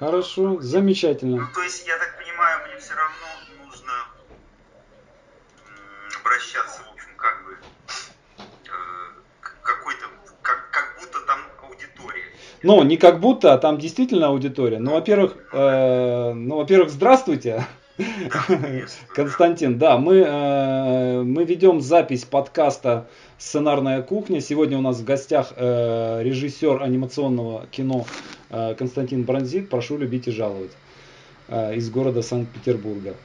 Хорошо, замечательно. Ну, то есть, я так понимаю, мне все равно нужно обращаться, в общем, как бы, э, какой-то, как, как будто там аудитория. Ну, не как будто, а там действительно аудитория. Ну, во-первых, э, ну, во-первых, здравствуйте. Константин, да, мы, э, мы ведем запись подкаста «Сценарная кухня». Сегодня у нас в гостях э, режиссер анимационного кино э, Константин Бронзит. Прошу любить и жаловать из города Санкт-Петербурга.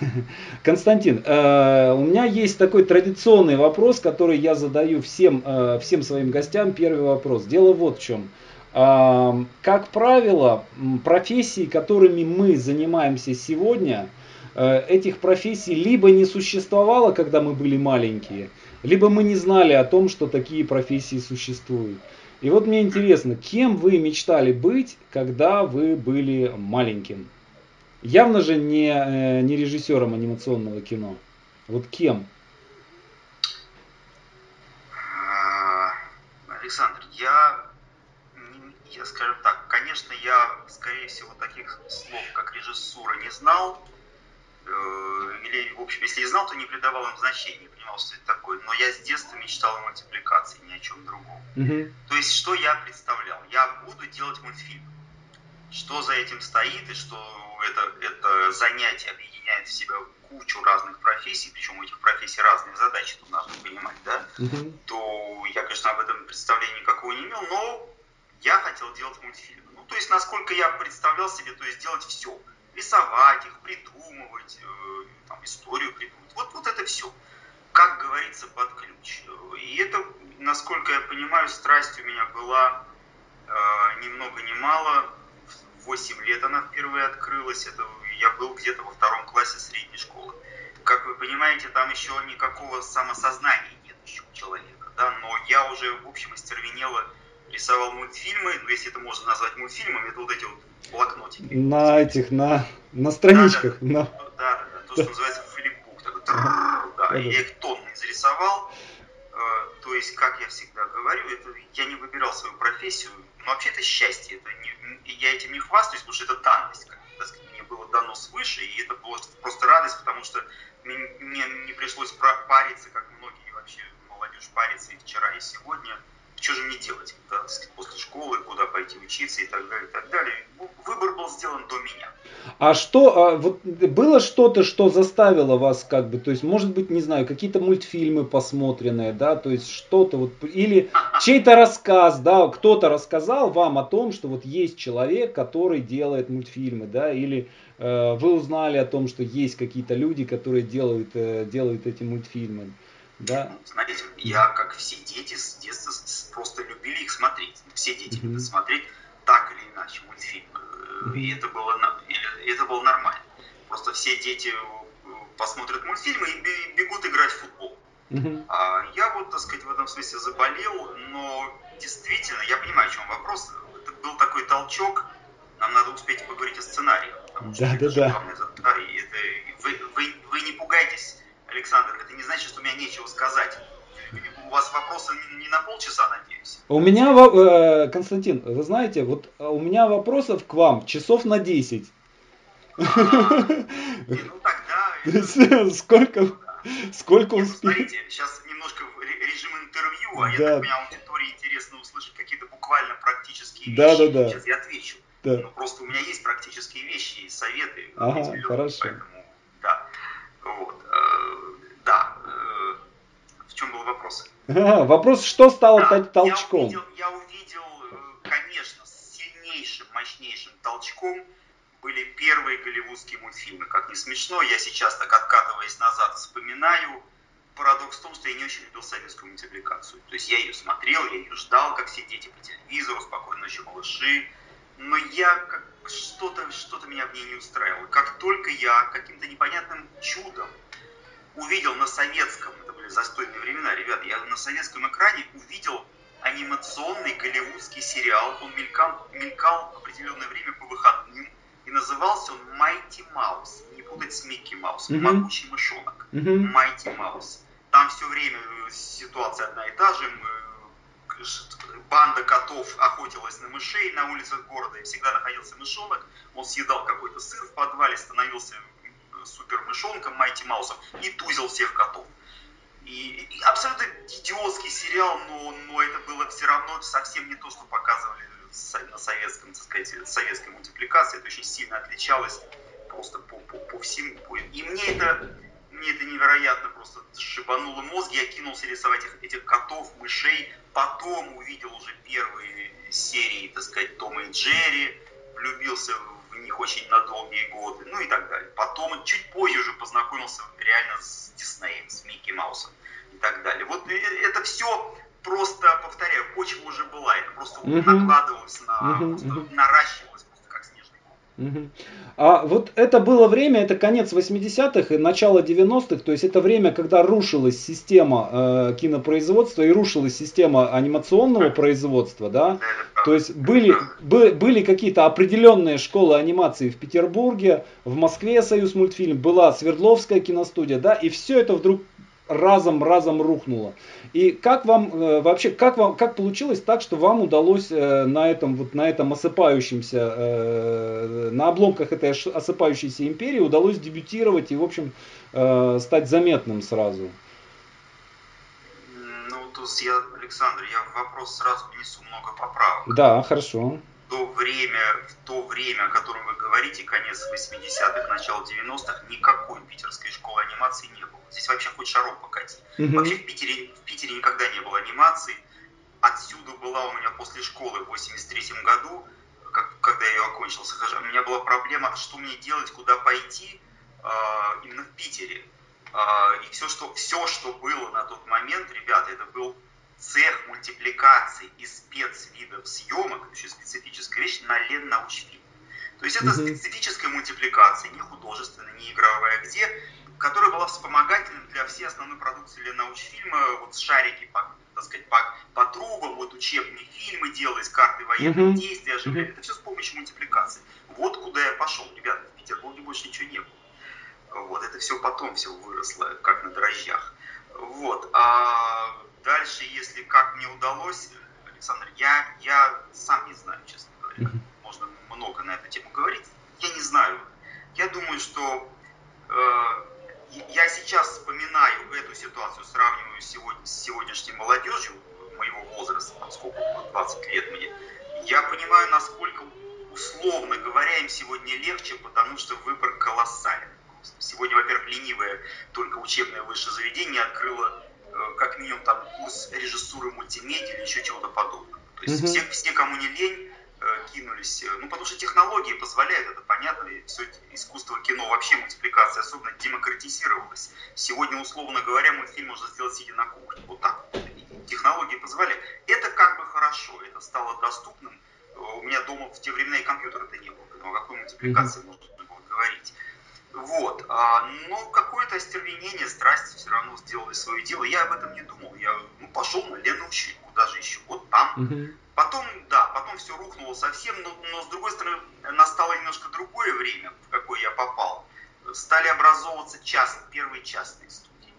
Константин, у меня есть такой традиционный вопрос, который я задаю всем, всем своим гостям. Первый вопрос. Дело вот в чем. Как правило, профессии, которыми мы занимаемся сегодня, э, этих профессий либо не существовало, когда мы были маленькие, либо мы не знали о том, что такие профессии существуют. И вот мне интересно, кем вы мечтали быть, когда вы были маленьким? Явно же не, э, не режиссером анимационного кино. Вот кем? А, Александр, я я скажем так, конечно, я, скорее всего, таких слов, как режиссура, не знал. Э, или, в общем, если и знал, то не придавал им значения, не понимал, что это такое. Но я с детства мечтал о мультипликации, ни о чем другом. Угу. То есть, что я представлял? Я буду делать мультфильм. Что за этим стоит, и что это, это занятие объединяет в себя кучу разных профессий, причем у этих профессий разные задачи, тут надо понимать, да, угу. то я, конечно, об этом представления никакого не имел, но я хотел делать мультфильмы. Ну, то есть, насколько я представлял себе, то есть делать все. Рисовать их, придумывать, э, там, историю придумывать. Вот, вот это все. Как говорится, под ключ. И это, насколько я понимаю, страсть у меня была э, ни много ни мало. В 8 лет она впервые открылась. Это я был где-то во втором классе средней школы. Как вы понимаете, там еще никакого самосознания нет еще у человека. Да? Но я уже, в общем, остервенело рисовал мультфильмы, ну, если это можно назвать мультфильмами, это вот эти вот блокнотики. На этих, на, на страничках. Да, да, на... да, да, да, то, что называется флипбук, такой, да, да, я их тонны зарисовал, э, то есть, как я всегда говорю, это я не выбирал свою профессию, но вообще это счастье, это не, я этим не хвастаюсь, потому что это данность, как, так сказать, мне было дано свыше, и это было просто радость, потому что мне, мне не пришлось париться, как многие вообще молодежь парится и вчера, и сегодня, что же мне делать, да, после школы, куда пойти учиться и так далее, и так далее. Выбор был сделан до меня. А что, а, вот было что-то, что заставило вас как бы, то есть, может быть, не знаю, какие-то мультфильмы посмотренные, да, то есть что-то вот, или чей-то рассказ, да, кто-то рассказал вам о том, что вот есть человек, который делает мультфильмы, да, или э, вы узнали о том, что есть какие-то люди, которые делают, э, делают эти мультфильмы. Да. Знаете, я, как все дети, с детства просто любили их смотреть. Все дети любят смотреть так или иначе мультфильмы. И это было, это было нормально. Просто все дети э, посмотрят мультфильмы и бегут играть в футбол. А я вот, так сказать, в этом смысле заболел, но действительно, я понимаю, о чем вопрос. Это был такой толчок, нам надо успеть поговорить о сценарии. Да, да, да. да и это, вы, вы, вы не пугайтесь Александр, это не значит, что у меня нечего сказать. У вас вопросы не на полчаса, надеюсь? У меня, э, Константин, вы знаете, вот э, у меня вопросов к вам часов на 10. А, ну тогда... Сколько, сколько успеете? Смотрите, сейчас немножко режим интервью, а я так понимаю, аудитории интересно услышать какие-то буквально практические вещи. Да, да, да. Сейчас я отвечу. Да. Ну, просто у меня есть практические вещи и советы. Ага, хорошо. Поэтому, да. Вот. В чем был вопрос? А, вопрос, что стало да, толчком? Я увидел, я увидел, э, конечно, сильнейшим, мощнейшим толчком были первые голливудские мультфильмы. Как не смешно, я сейчас так откатываясь назад вспоминаю. Парадокс в том, что я не очень любил советскую мультипликацию. То есть я ее смотрел, я ее ждал, как все дети по телевизору, спокойно ночи малыши. Но я как что-то что меня в ней не устраивало. Как только я каким-то непонятным чудом увидел на советском, это были застойные времена, ребята, я на советском экране увидел анимационный голливудский сериал. Он мелькал, мелькал определенное время по выходным. И назывался он Mighty Mouse. Не путать с Микки Маус. Mm-hmm. Могучий мышонок. Mm-hmm. Mighty Mouse. Там все время ситуация одна и та же. банда котов охотилась на мышей на улицах города, и всегда находился мышонок, он съедал какой-то сыр в подвале, становился супер мышонком Майти Маусом и тузил всех котов. И, и абсолютно идиотский сериал, но, но это было все равно совсем не то, что показывали на советском, так сказать, советской мультипликации. Это очень сильно отличалось просто по, по, по всему. И мне это, мне это невероятно просто шибануло мозг. Я кинулся рисовать этих, этих котов, мышей. Потом увидел уже первые серии, так сказать, Тома и Джерри. Влюбился в них очень на долгие годы, ну и так далее. Потом, чуть позже уже познакомился реально с Диснеем, с Микки Маусом и так далее. Вот это все просто, повторяю, почва уже была, это просто uh-huh. накладывалось на, uh-huh. просто наращивалось просто как снежный uh-huh. А вот это было время, это конец 80-х и начало 90-х, то есть это время, когда рушилась система э, кинопроизводства и рушилась система анимационного производства, да? То есть были, бы, были какие-то определенные школы анимации в Петербурге, в Москве Союз мультфильм, была Свердловская киностудия, да, и все это вдруг разом разом рухнуло. И как вам э, вообще, как вам, как получилось так, что вам удалось э, на этом вот на этом осыпающемся, э, на обломках этой осыпающейся империи удалось дебютировать и в общем стать заметным сразу? Ну тут я, Александр, я вопрос сразу внесу много поправок. Да, хорошо то время, в то время, о котором вы говорите, конец 80-х, начало 90-х, никакой питерской школы анимации не было. Здесь вообще хоть шаром покати. Угу. Вообще в Питере, в Питере никогда не было анимации. Отсюда была у меня после школы в 83 году, как, когда я ее окончил, у меня была проблема, что мне делать, куда пойти э, именно в Питере. Э, и все что, все, что было на тот момент, ребята, это был цех мультипликации и спецвидов съемок, очень специфическая вещь, на Леннаучфильм. То есть это mm-hmm. специфическая мультипликация, не художественная, не игровая, где, которая была вспомогательной для всей основной продукции Леннаучфильма, вот шарики по, так сказать, по, по трубам, вот учебные фильмы делались, карты военных mm-hmm. действий оживляли. Mm-hmm. Это все с помощью мультипликации. Вот куда я пошел. Ребята, в Петербурге больше ничего не было. Вот, это все потом все выросло, как на дрожжах. Вот. А Дальше, если как мне удалось, Александр, я, я сам не знаю, честно говоря. Можно много на эту тему говорить. Я не знаю. Я думаю, что э, я сейчас вспоминаю эту ситуацию, сравниваю сегодня, с сегодняшней молодежью моего возраста, сколько, 20 лет мне. Я понимаю, насколько, условно говоря, им сегодня легче, потому что выбор колоссален. Сегодня, во-первых, ленивое только учебное высшее заведение открыло как минимум там курс режиссуры мультимедиа или еще чего-то подобного. То есть mm-hmm. все, все, кому не лень, э, кинулись. Э, ну, потому что технологии позволяют, это понятно, и все искусство кино, вообще мультипликация особенно демократизировалась. Сегодня, условно говоря, мультфильм можно сделать сидя на кухне. Вот так. Технологии позволяют. Это как бы хорошо, это стало доступным. У меня дома в те времена и компьютера-то не было, о какой мультипликации mm-hmm. можно было говорить. Вот. А, но какое-то остервенение, страсть все равно сделали свое дело. Я об этом не думал. Я ну, пошел на Лену учить, куда же еще? Вот там. Угу. Потом, да, потом все рухнуло совсем, но, но с другой стороны настало немножко другое время, в какое я попал. Стали образовываться част, первые частные студии.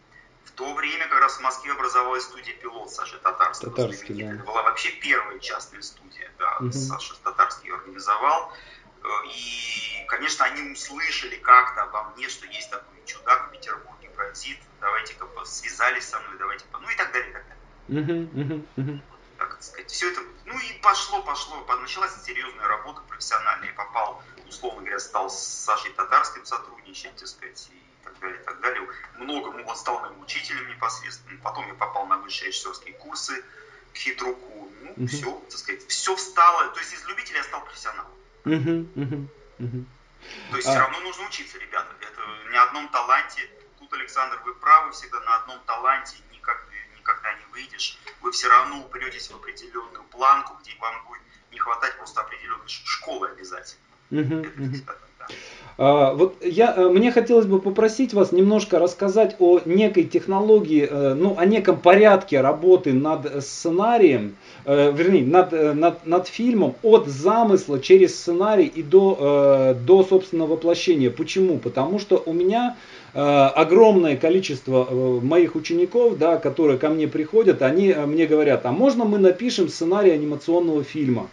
В то время как раз в Москве образовалась студия «Пилот» Саши Татарского. Татарский, да. Это была вообще первая частная студия, да, угу. Саша Татарский ее организовал. И, конечно, они услышали как-то обо мне, что есть такой чудак в Петербурге, бразит, давайте-ка связались со мной, давайте, ну и так далее, и так далее. Так сказать, все это, ну и пошло, пошло, началась серьезная работа профессиональная, я попал, условно говоря, стал с Сашей Татарским сотрудничать, так сказать, и так далее, и так далее. Много, он стал моим учителем непосредственно, потом я попал на высшие режиссерские курсы к хитруку, ну, все, так сказать, все встало, то есть из любителя я стал профессионалом. То есть а... все равно нужно учиться, ребята. Это не одном таланте. Тут, Александр, вы правы, всегда на одном таланте никак, никогда не выйдешь. Вы все равно упретесь в определенную планку, где вам будет не хватать просто определенной школы обязательно. Угу, угу. А, вот я, э, мне хотелось бы попросить вас немножко рассказать о некой технологии, э, ну, о неком порядке работы над сценарием, э, вернее, над, над, над фильмом от замысла через сценарий и до, до собственного воплощения. Почему? Потому что у меня огромное количество моих учеников, да, которые ко мне приходят, они мне говорят, а можно мы напишем сценарий анимационного фильма?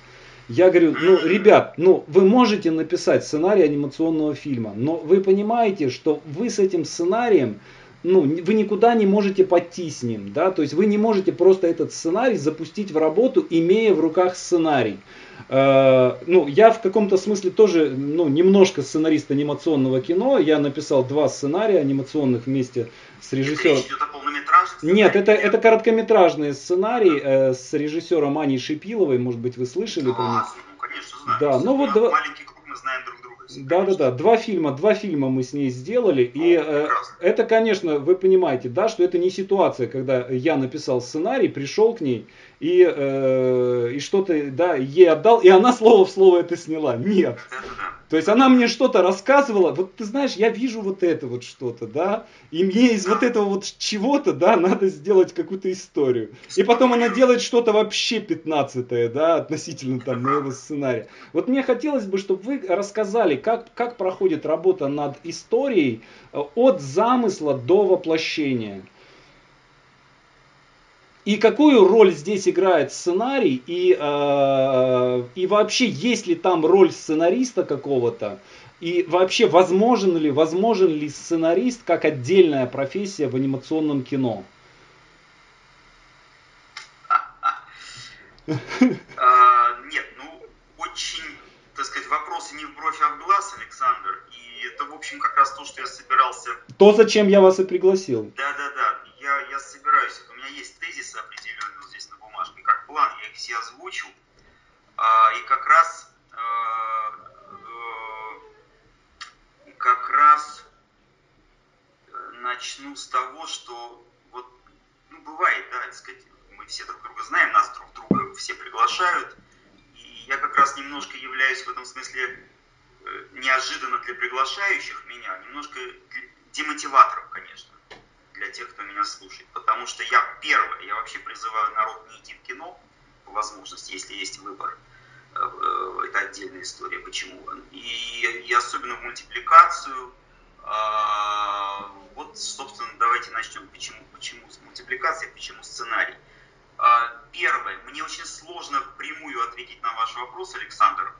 Я говорю, ну, ребят, ну, вы можете написать сценарий анимационного фильма, но вы понимаете, что вы с этим сценарием, ну, вы никуда не можете пойти с ним, да, то есть вы не можете просто этот сценарий запустить в работу, имея в руках сценарий. Э, ну, я в каком-то смысле тоже, ну, немножко сценарист анимационного кино, я написал два сценария анимационных вместе с режиссером. Речь идет о нет, это, это короткометражный сценарий э, с режиссером Аней Шипиловой, может быть, вы слышали? А, ну, конечно, знаю. Да, ну вот два... маленький круг мы знаем друг друга. Да, да, да, два фильма, два фильма мы с ней сделали, О, и э, это, конечно, вы понимаете, да, что это не ситуация, когда я написал сценарий, пришел к ней и, э, и что-то, да, ей отдал, и она слово в слово это сняла. Нет. То есть она мне что-то рассказывала, вот ты знаешь, я вижу вот это вот что-то, да, и мне из вот этого вот чего-то, да, надо сделать какую-то историю. И потом она делает что-то вообще пятнадцатое, да, относительно там моего сценария. Вот мне хотелось бы, чтобы вы рассказали, как, как проходит работа над историей э, от замысла до воплощения. И какую роль здесь играет сценарий, и, э, и вообще есть ли там роль сценариста какого-то, и вообще возможен ли, возможен ли сценарист как отдельная профессия в анимационном кино? А, нет, ну очень, так сказать, вопросы не в бровь, а в глаз, Александр. И это, в общем, как раз то, что я собирался. То, зачем я вас и пригласил. Да, да, да. Я, я собираюсь меня есть тезисы определенные вот здесь на бумажке, как план, я их все озвучу. А, и как раз, а, э, как раз э, начну с того, что вот, ну, бывает, да, так сказать, мы все друг друга знаем, нас друг друга все приглашают, и я как раз немножко являюсь в этом смысле э, неожиданно для приглашающих меня, немножко демотиватором, конечно для тех, кто меня слушает. Потому что я первое, я вообще призываю народ не идти в кино по возможности, если есть выбор. Э, э, это отдельная история, почему. И, и особенно в мультипликацию. А, вот, собственно, давайте начнем. Почему, почему с мультипликацией, почему сценарий. А, первое, мне очень сложно прямую ответить на ваш вопрос, Александр,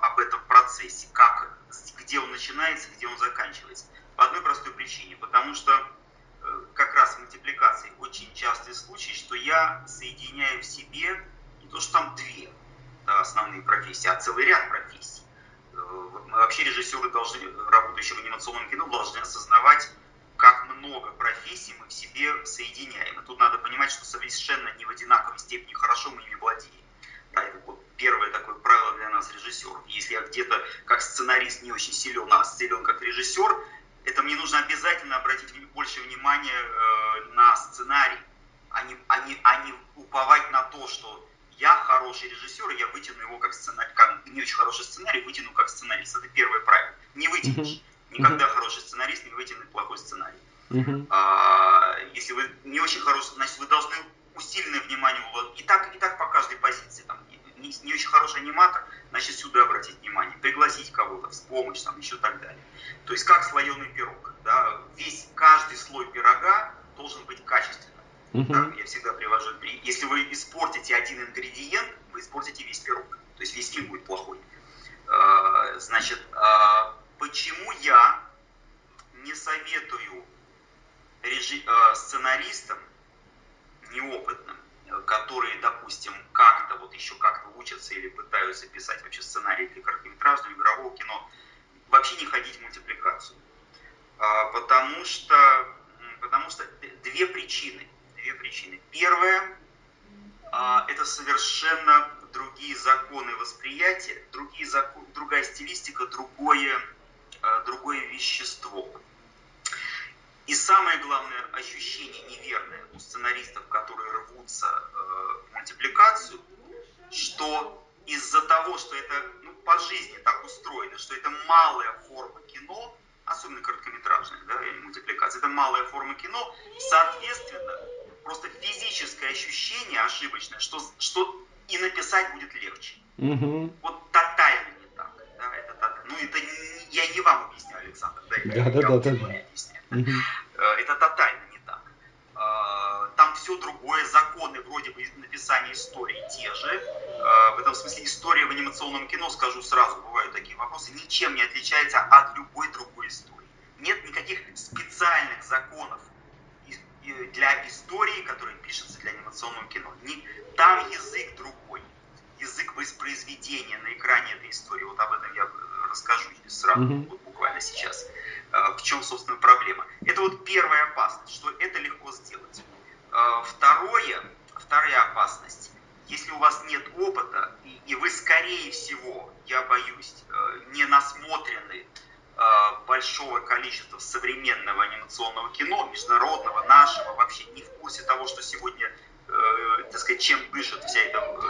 об этом процессе, как, где он начинается, где он заканчивается. По одной простой причине, потому что как раз мультипликации очень частый случай, что я соединяю в себе не то, что там две да, основные профессии, а целый ряд профессий. Э, вообще режиссеры должны, работающие в анимационном кино, должны осознавать, как много профессий мы в себе соединяем. И тут надо понимать, что совершенно не в одинаковой степени хорошо мы ими владеем. Да, это вот первое такое правило для нас режиссеров. Если я где-то как сценарист не очень силен, а силен как режиссер, это мне нужно обязательно обратить больше внимания э, на сценарий, а не, а, не, а не уповать на то, что я хороший режиссер, и я вытяну его как сценарий, как не очень хороший сценарий, вытяну как сценарист. Это первое правило. Не вытянешь. Никогда uh-huh. хороший сценарист не вытянет плохой сценарий. Uh-huh. А, если вы не очень хороший, значит вы должны усиленное внимание уложить. И так, и так по каждой позиции. Там, не, не очень хороший аниматор, значит сюда обратить внимание, пригласить кого-то в помощь, там, еще так далее. То есть как слоеный пирог. Да? Весь, каждый слой пирога должен быть качественным. Uh-huh. Да? Я всегда привожу, если вы испортите один ингредиент, вы испортите весь пирог. То есть весь фильм будет плохой. А, значит, а, почему я не советую а, сценаристам учатся или пытаются писать вообще сценарий для короткометражного игрового кино, вообще не ходить в мультипликацию. А, потому что, потому что две причины. Две причины. Первая а, это совершенно другие законы восприятия, другие законы, другая стилистика, другое, а, другое вещество. И самое главное ощущение неверное у сценаристов, которые рвутся э, в мультипликацию, что из-за того, что это ну, по жизни так устроено, что это малая форма кино, особенно короткометражная да, мультипликация, это малая форма кино, соответственно, просто физическое ощущение ошибочное, что, что и написать будет легче. Угу. Вот тотально не так. Да, это, тотально. ну, это я не вам объясняю, Александр, да, это да, да, да, да, да. Угу. Это тотально все другое, законы вроде бы написания истории те же. А, в этом смысле история в анимационном кино, скажу сразу, бывают такие вопросы, ничем не отличается от любой другой истории. Нет никаких специальных законов для истории, которая пишется для анимационного кино. Там язык другой, язык воспроизведения на экране этой истории. Вот об этом я расскажу сразу, mm-hmm. вот буквально сейчас. А, в чем, собственно, проблема. Это вот первая опасность, что это легко сделать. А, второе, вторая опасность. Если у вас нет опыта, и, и вы, скорее всего, я боюсь, э, не насмотрены Э, большого количества современного анимационного кино, международного, нашего, вообще не в курсе того, что сегодня, э, так сказать, чем дышит вся эта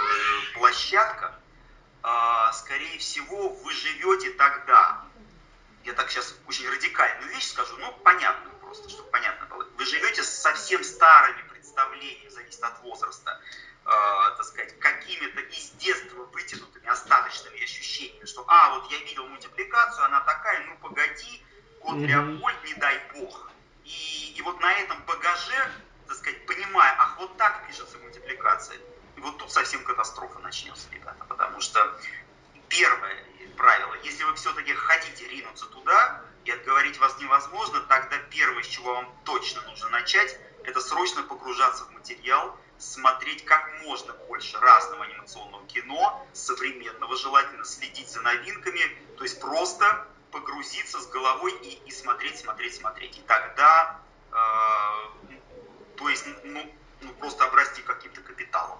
площадка, э, скорее всего, вы живете тогда, я так сейчас очень радикальную вещь скажу, но понятно просто, чтобы понятно было, вы живете с совсем старыми представлениями, зависит от возраста, э, так сказать, какими-то из детства вытянутыми остаточными ощущениями, что, а, вот я видел мультипликацию, она такая, ну погоди, кот. Леопольд, не дай бог. И, и вот на этом багаже, так сказать, понимая, ах, вот так пишется мультипликация, и вот тут совсем катастрофа начнется, ребята, потому что первое правило, если вы все-таки хотите ринуться туда, и отговорить вас невозможно, тогда первое, с чего вам точно нужно начать, это срочно погружаться в материал, смотреть как можно больше разного анимационного кино, современного желательно, следить за новинками, то есть просто погрузиться с головой и, и смотреть, смотреть, смотреть. И тогда, э, то есть, ну, ну, просто обрасти каким-то капиталом,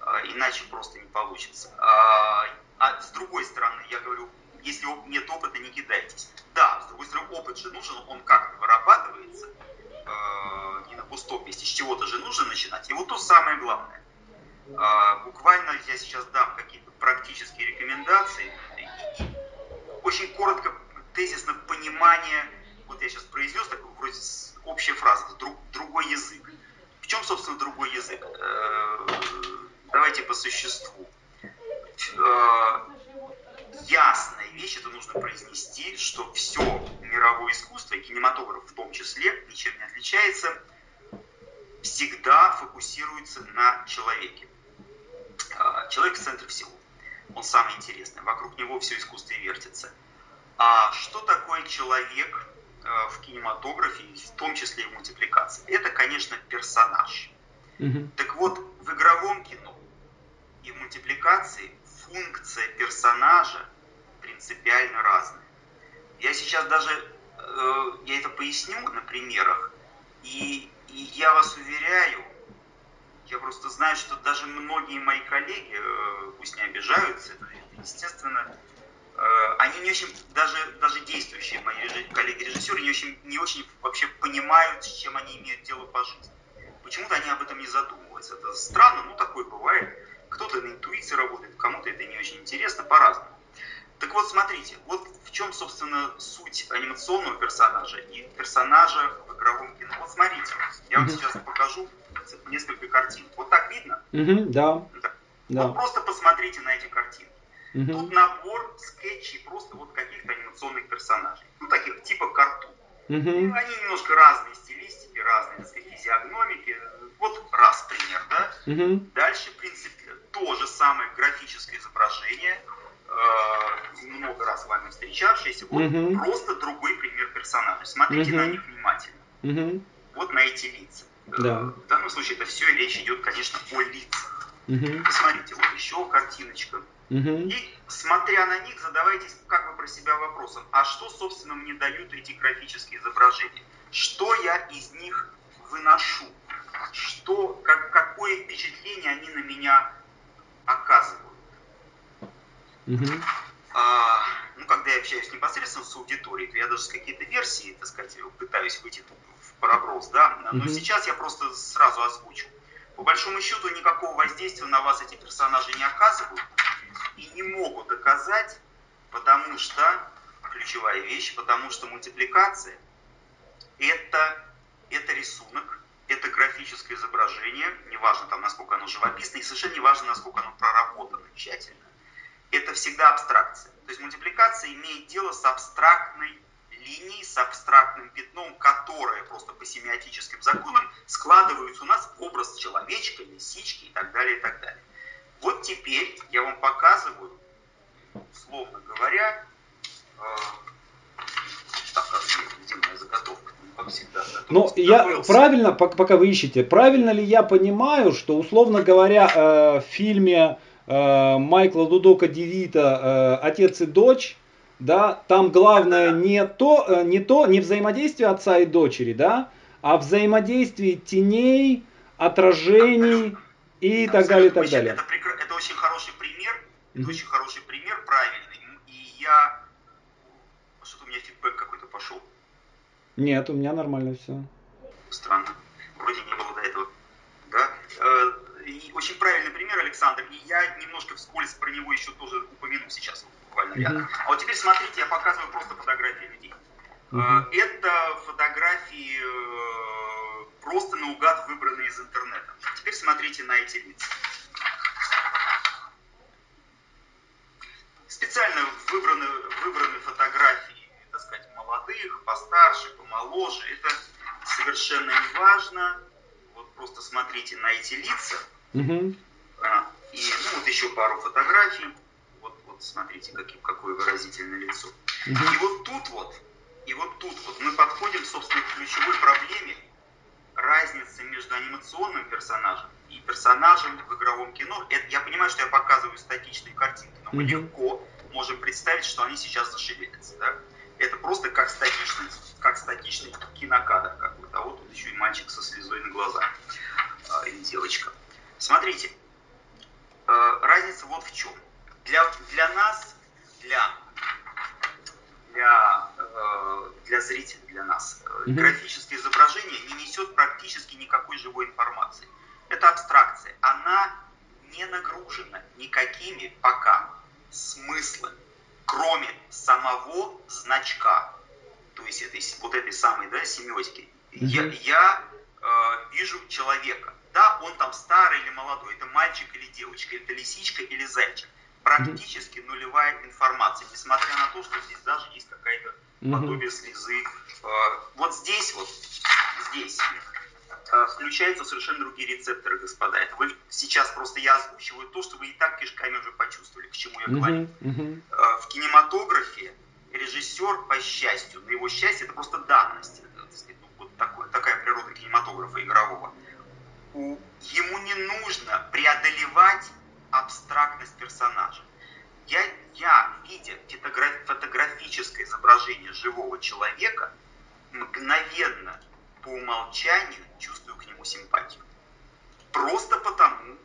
э, иначе просто не получится. А, а с другой стороны, я говорю, если нет опыта, не кидайтесь. Да, с другой стороны, опыт же нужен, он как вырабатывается – э, не на пустом месте, с чего-то же нужно начинать. И вот то самое главное. Э, буквально я сейчас дам какие-то практические рекомендации. Очень коротко, тезисно понимание, вот я сейчас произнес такую вроде общая фраза, друг, другой язык. В чем, собственно, другой язык? Э, давайте по существу. Э, ясная вещь, это нужно произнести, что все мировое искусство, и кинематограф в том числе, ничем не отличается, всегда фокусируется на человеке. А, человек в центре всего. Он самый интересный. Вокруг него все искусство и вертится. А что такое человек а, в кинематографе, в том числе и в мультипликации? Это, конечно, персонаж. Mm-hmm. Так вот, в игровом кино и в мультипликации функция персонажа принципиально разная. Я сейчас даже, э, я это поясню на примерах, и, и я вас уверяю, я просто знаю, что даже многие мои коллеги, э, пусть не обижаются, это, естественно, э, они не очень, даже, даже действующие мои коллеги-режиссеры, не очень, не очень вообще понимают, с чем они имеют дело по жизни. Почему-то они об этом не задумываются. Это странно, ну такое бывает. Кто-то на интуиции работает, кому-то это не очень интересно, по-разному. Так вот, смотрите, вот в чем, собственно, суть анимационного персонажа и персонажа в игровом кино. Вот смотрите, я вам сейчас покажу несколько картин. Вот так видно? да. да. да. Вот просто посмотрите на эти картины. Угу. Тут набор скетчей просто вот каких-то анимационных персонажей. Ну, таких типа картун. Угу. Ну, они немножко разные стилистики, разные, так сказать, физиогномики. Вот раз пример, да? Угу. Дальше, в принципе, то же самое графическое изображение, э, много раз с вами встречавшиеся, вот угу. просто другой пример персонажа. Смотрите угу. на них внимательно. Угу. Вот на эти лица. Да. Э, в данном случае это все речь идет, конечно, о лицах. Угу. Посмотрите, вот еще картиночка. Угу. И смотря на них, задавайтесь как бы про себя вопросом, а что, собственно, мне дают эти графические изображения? Что я из них выношу? Что, как, какое впечатление они на меня оказывают? Угу. А, ну, когда я общаюсь непосредственно с аудиторией, то я даже с какие-то версии, так сказать, пытаюсь выйти в проброс, да, но угу. сейчас я просто сразу озвучу. По большому счету никакого воздействия на вас эти персонажи не оказывают и не могут оказать, потому что ключевая вещь, потому что мультипликация это, это рисунок, это графическое изображение, неважно там, насколько оно живописное, и совершенно неважно, насколько оно проработано тщательно. Это всегда абстракция. То есть мультипликация имеет дело с абстрактной линией, с абстрактным пятном, которое просто по семиотическим законам складывается у нас в образ человечка, лисички и так далее, и так далее. Вот теперь я вам показываю, условно говоря, э, так, где моя заготовка? Ну, как всегда. Но я правильно, пока вы ищете, правильно ли я понимаю, что, условно говоря, э, в фильме э, Майкла Дудока Девита «Отец и дочь», да, там главное не то, не то, не взаимодействие отца и дочери, да, а взаимодействие теней, отражений и так далее, и так далее. Это, это очень хороший пример, это очень хороший пример, правильный. И я... Что-то у меня фидбэк какой-то пошел. Нет, у меня нормально все. Странно. Вроде не было до этого. Да? Э, и очень правильный пример, Александр. И я немножко вскользь про него еще тоже упомяну сейчас буквально рядом. Uh-huh. А вот теперь смотрите, я показываю просто фотографии людей. Uh-huh. Это фотографии э, просто наугад выбранные из интернета. Теперь смотрите на эти лица. Специально выбраны, выбраны фотографии, так сказать, молодых, постарше, помоложе. Это совершенно не важно. Вот просто смотрите на эти лица. Угу. А, и ну, вот еще пару фотографий. Вот, вот смотрите, какие, какое выразительное лицо. Угу. И вот тут вот, и вот тут вот мы подходим, собственно, к ключевой проблеме разницы между анимационным персонажем и персонажем в игровом кино. Это, я понимаю, что я показываю статичные картинки, но мы легко можем представить, что они сейчас зашевелятся. Да? Это просто как статичный, как статичный кинокадр какой-то. А вот тут еще и мальчик со слезой на глазах. А, или девочка. Смотрите, э, разница вот в чем. Для, для нас, для, для, э, для зрителей, для нас, mm-hmm. графическое изображение не несет практически никакой живой информации. Это абстракция. Она не нагружена никакими пока смыслами, кроме самого значка, то есть этой, вот этой самой да, семиотики. Mm-hmm. Я, я э, вижу человека, да, он там старый или молодой, это мальчик или девочка, это лисичка или зайчик. Практически нулевая информация, несмотря на то, что здесь даже есть какая-то подобие слезы. Э, вот здесь вот, здесь включаются совершенно другие рецепторы, господа. Это вы сейчас просто я озвучиваю то, что вы и так кишками уже почувствовали, к чему я говорю. Э, в кинематографе режиссер, по счастью, на его счастье, это просто данность. Это, ну, вот такое, такая природа кинематографа игрового ему не нужно преодолевать абстрактность персонажа. Я, я видя фотографическое изображение живого человека, мгновенно по умолчанию чувствую к нему симпатию. Просто потому,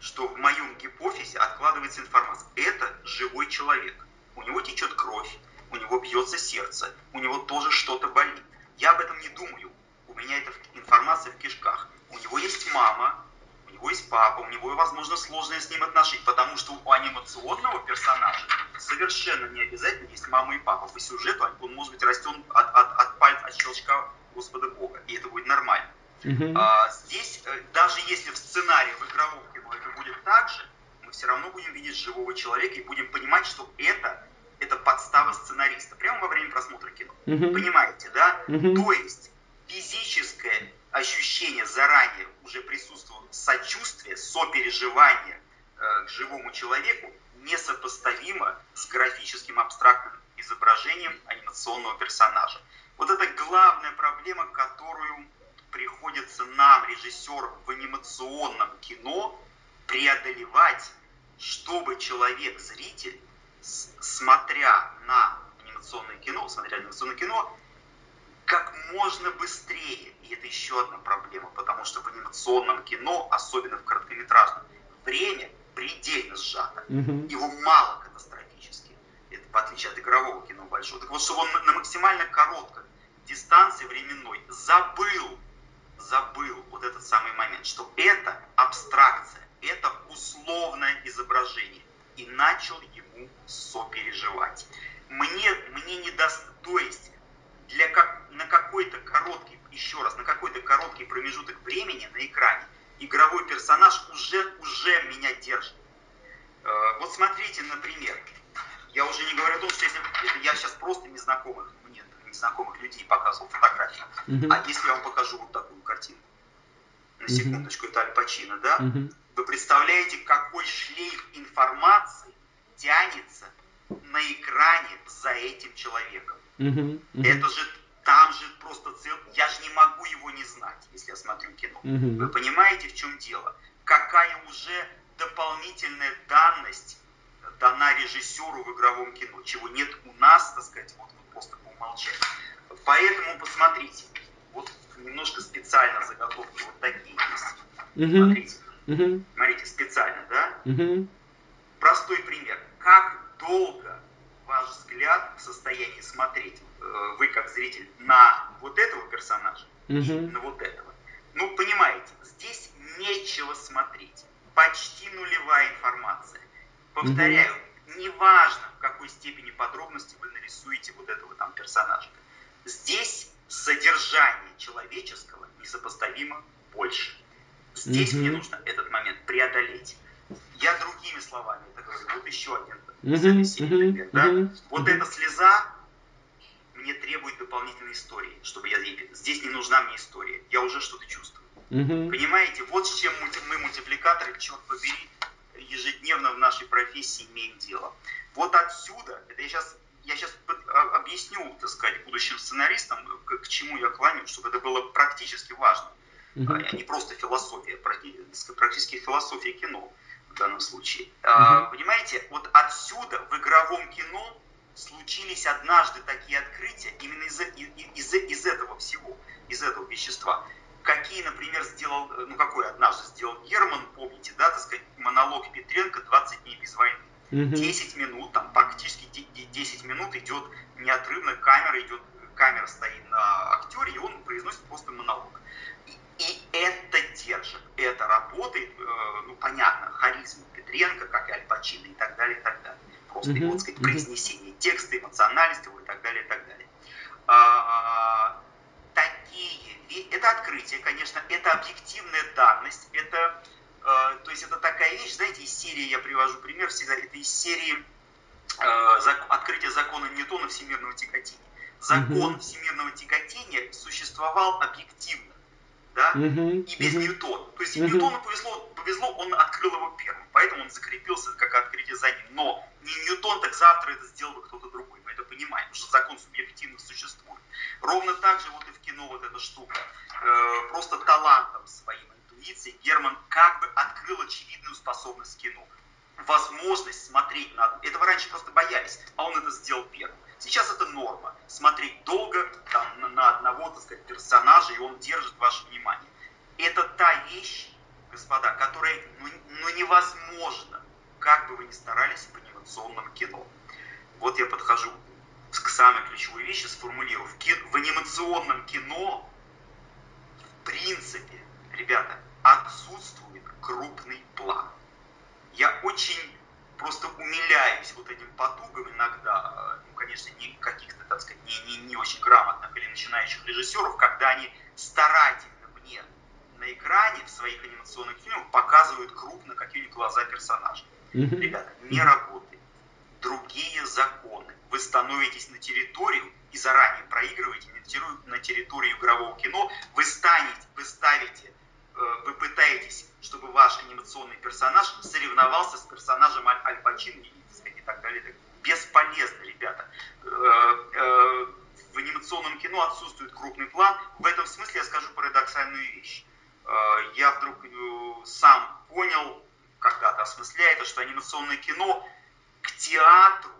что в моем гипофизе откладывается информация. Это живой человек. У него течет кровь, у него бьется сердце, у него тоже что-то болит. Я об этом не думаю. У меня эта информация в кишках у него есть мама, у него есть папа, у него, возможно, сложные с ним отношения, потому что у анимационного персонажа совершенно не обязательно есть мама и папа. По сюжету он может быть растен от, от, от от щелчка Господа Бога, и это будет нормально. Uh-huh. А, здесь, э, даже если в сценарии, в игровом кино это будет так же, мы все равно будем видеть живого человека и будем понимать, что это, это подстава сценариста, прямо во время просмотра кино. Uh-huh. Понимаете, да? Uh-huh. То есть физическое ощущение заранее уже присутствует сочувствие, сопереживание э, к живому человеку несопоставимо с графическим абстрактным изображением анимационного персонажа. Вот это главная проблема, которую приходится нам, режиссерам, в анимационном кино преодолевать, чтобы человек, зритель, смотря на анимационное кино, смотря на анимационное кино, как можно быстрее. И это еще одна проблема, потому что в анимационном кино, особенно в короткометражном, время предельно сжато. Его мало катастрофически. Это в отличие от игрового кино большого. Так вот, чтобы он на максимально короткой дистанции временной забыл, забыл вот этот самый момент, что это абстракция, это условное изображение. и начал ему сопереживать. Мне, мне не даст, то есть для как, на какой-то короткий, еще раз, на какой-то короткий промежуток времени на экране игровой персонаж уже, уже меня держит. Э, вот смотрите, например, я уже не говорю о том, что если я сейчас просто незнакомых, мне незнакомых людей показывал фотографии, mm-hmm. а если я вам покажу вот такую картину, на секундочку, mm-hmm. это Аль Пачино, да? Mm-hmm. Вы представляете, какой шлейф информации тянется на экране за этим человеком? Mm-hmm. Mm-hmm. Это же там же просто цел... Я же не могу его не знать, если я смотрю кино. Mm-hmm. Вы понимаете, в чем дело? Какая уже дополнительная данность дана режиссеру в игровом кино, чего нет у нас, так сказать, вот, вот просто по умолчанию. Поэтому посмотрите, вот немножко специально заготовки вот такие есть. Смотрите. Смотрите, специально, да? Простой пример. Как долго ваш взгляд в состоянии смотреть, э, вы как зритель, на вот этого персонажа и на вот этого? Ну, понимаете, здесь нечего смотреть. Почти нулевая информация. Повторяю, неважно, в какой степени подробности вы нарисуете вот этого там персонажа. Здесь содержание человеческого несопоставимо больше. Здесь mm-hmm. мне нужно этот момент преодолеть. Я другими словами это говорю. Вот еще один mm-hmm. пример. Да? Вот эта слеза мне требует дополнительной истории, чтобы я здесь не нужна мне история. Я уже что-то чувствую. Mm-hmm. Понимаете, вот с чем мы мультипликаторы, черт побери, ежедневно в нашей профессии имеем дело. Вот отсюда, это я сейчас, я сейчас объясню, так сказать, будущим сценаристам, к, к чему я клоню, чтобы это было практически важно, а не просто философия, практически философия кино в данном случае. А, понимаете, вот отсюда в игровом кино случились однажды такие открытия именно из, из, из, из этого всего, из этого вещества какие, например, сделал, ну какой однажды сделал Герман, помните, да, так сказать, монолог Петренко «20 дней без войны». Угу. 10 минут, там практически 10 минут идет неотрывно, камера идет, камера стоит на актере, и он произносит просто монолог. И, и это держит, это работает, э, ну понятно, харизма Петренко, как и Аль Пачино и так далее, и так далее. Просто uh его, так сказать, произнесение текста, эмоциональность его и так далее, и так далее. А, такие, это открытие, конечно, это объективная данность, это, э, то есть это такая вещь, знаете, из серии, я привожу пример всегда, это из серии э, зак, открытия закона Ньютона всемирного тяготения. Закон mm-hmm. всемирного тяготения существовал объективно, да, mm-hmm. и без mm-hmm. Ньютона. То есть mm-hmm. Ньютону повезло, повезло, он открыл его первым, поэтому он закрепился как открытие за ним. Но не Ньютон, так завтра это сделал бы кто-то другой, это понимаем, потому что закон субъективно существует. Ровно так же вот и в кино вот эта штука. Э, просто талантом своим, интуицией Герман как бы открыл очевидную способность кино. Возможность смотреть на... Этого раньше просто боялись, а он это сделал первым. Сейчас это норма. Смотреть долго там, на одного, так сказать, персонажа, и он держит ваше внимание. Это та вещь, господа, которая ну, ну, невозможно, как бы вы ни старались в анимационном кино. Вот я подхожу к самой ключевой вещи сформулирую. В, ки- в анимационном кино, в принципе, ребята, отсутствует крупный план. Я очень просто умиляюсь вот этим потугам иногда, ну, конечно, не каких-то, так сказать, не, не, не очень грамотных или начинающих режиссеров, когда они старательно мне на экране в своих анимационных фильмах показывают крупно какие-нибудь глаза персонажей. Ребята, не работает. Другие законы вы становитесь на территорию и заранее проигрываете на территорию игрового кино, вы станете, вы ставите, э, вы пытаетесь, чтобы ваш анимационный персонаж соревновался с персонажем Аль, Аль Пачино и, и так далее. Бесполезно, ребята. Э, э, в анимационном кино отсутствует крупный план. В этом смысле я скажу парадоксальную вещь. Я вдруг сам понял, когда-то осмысляя это, что анимационное кино к театру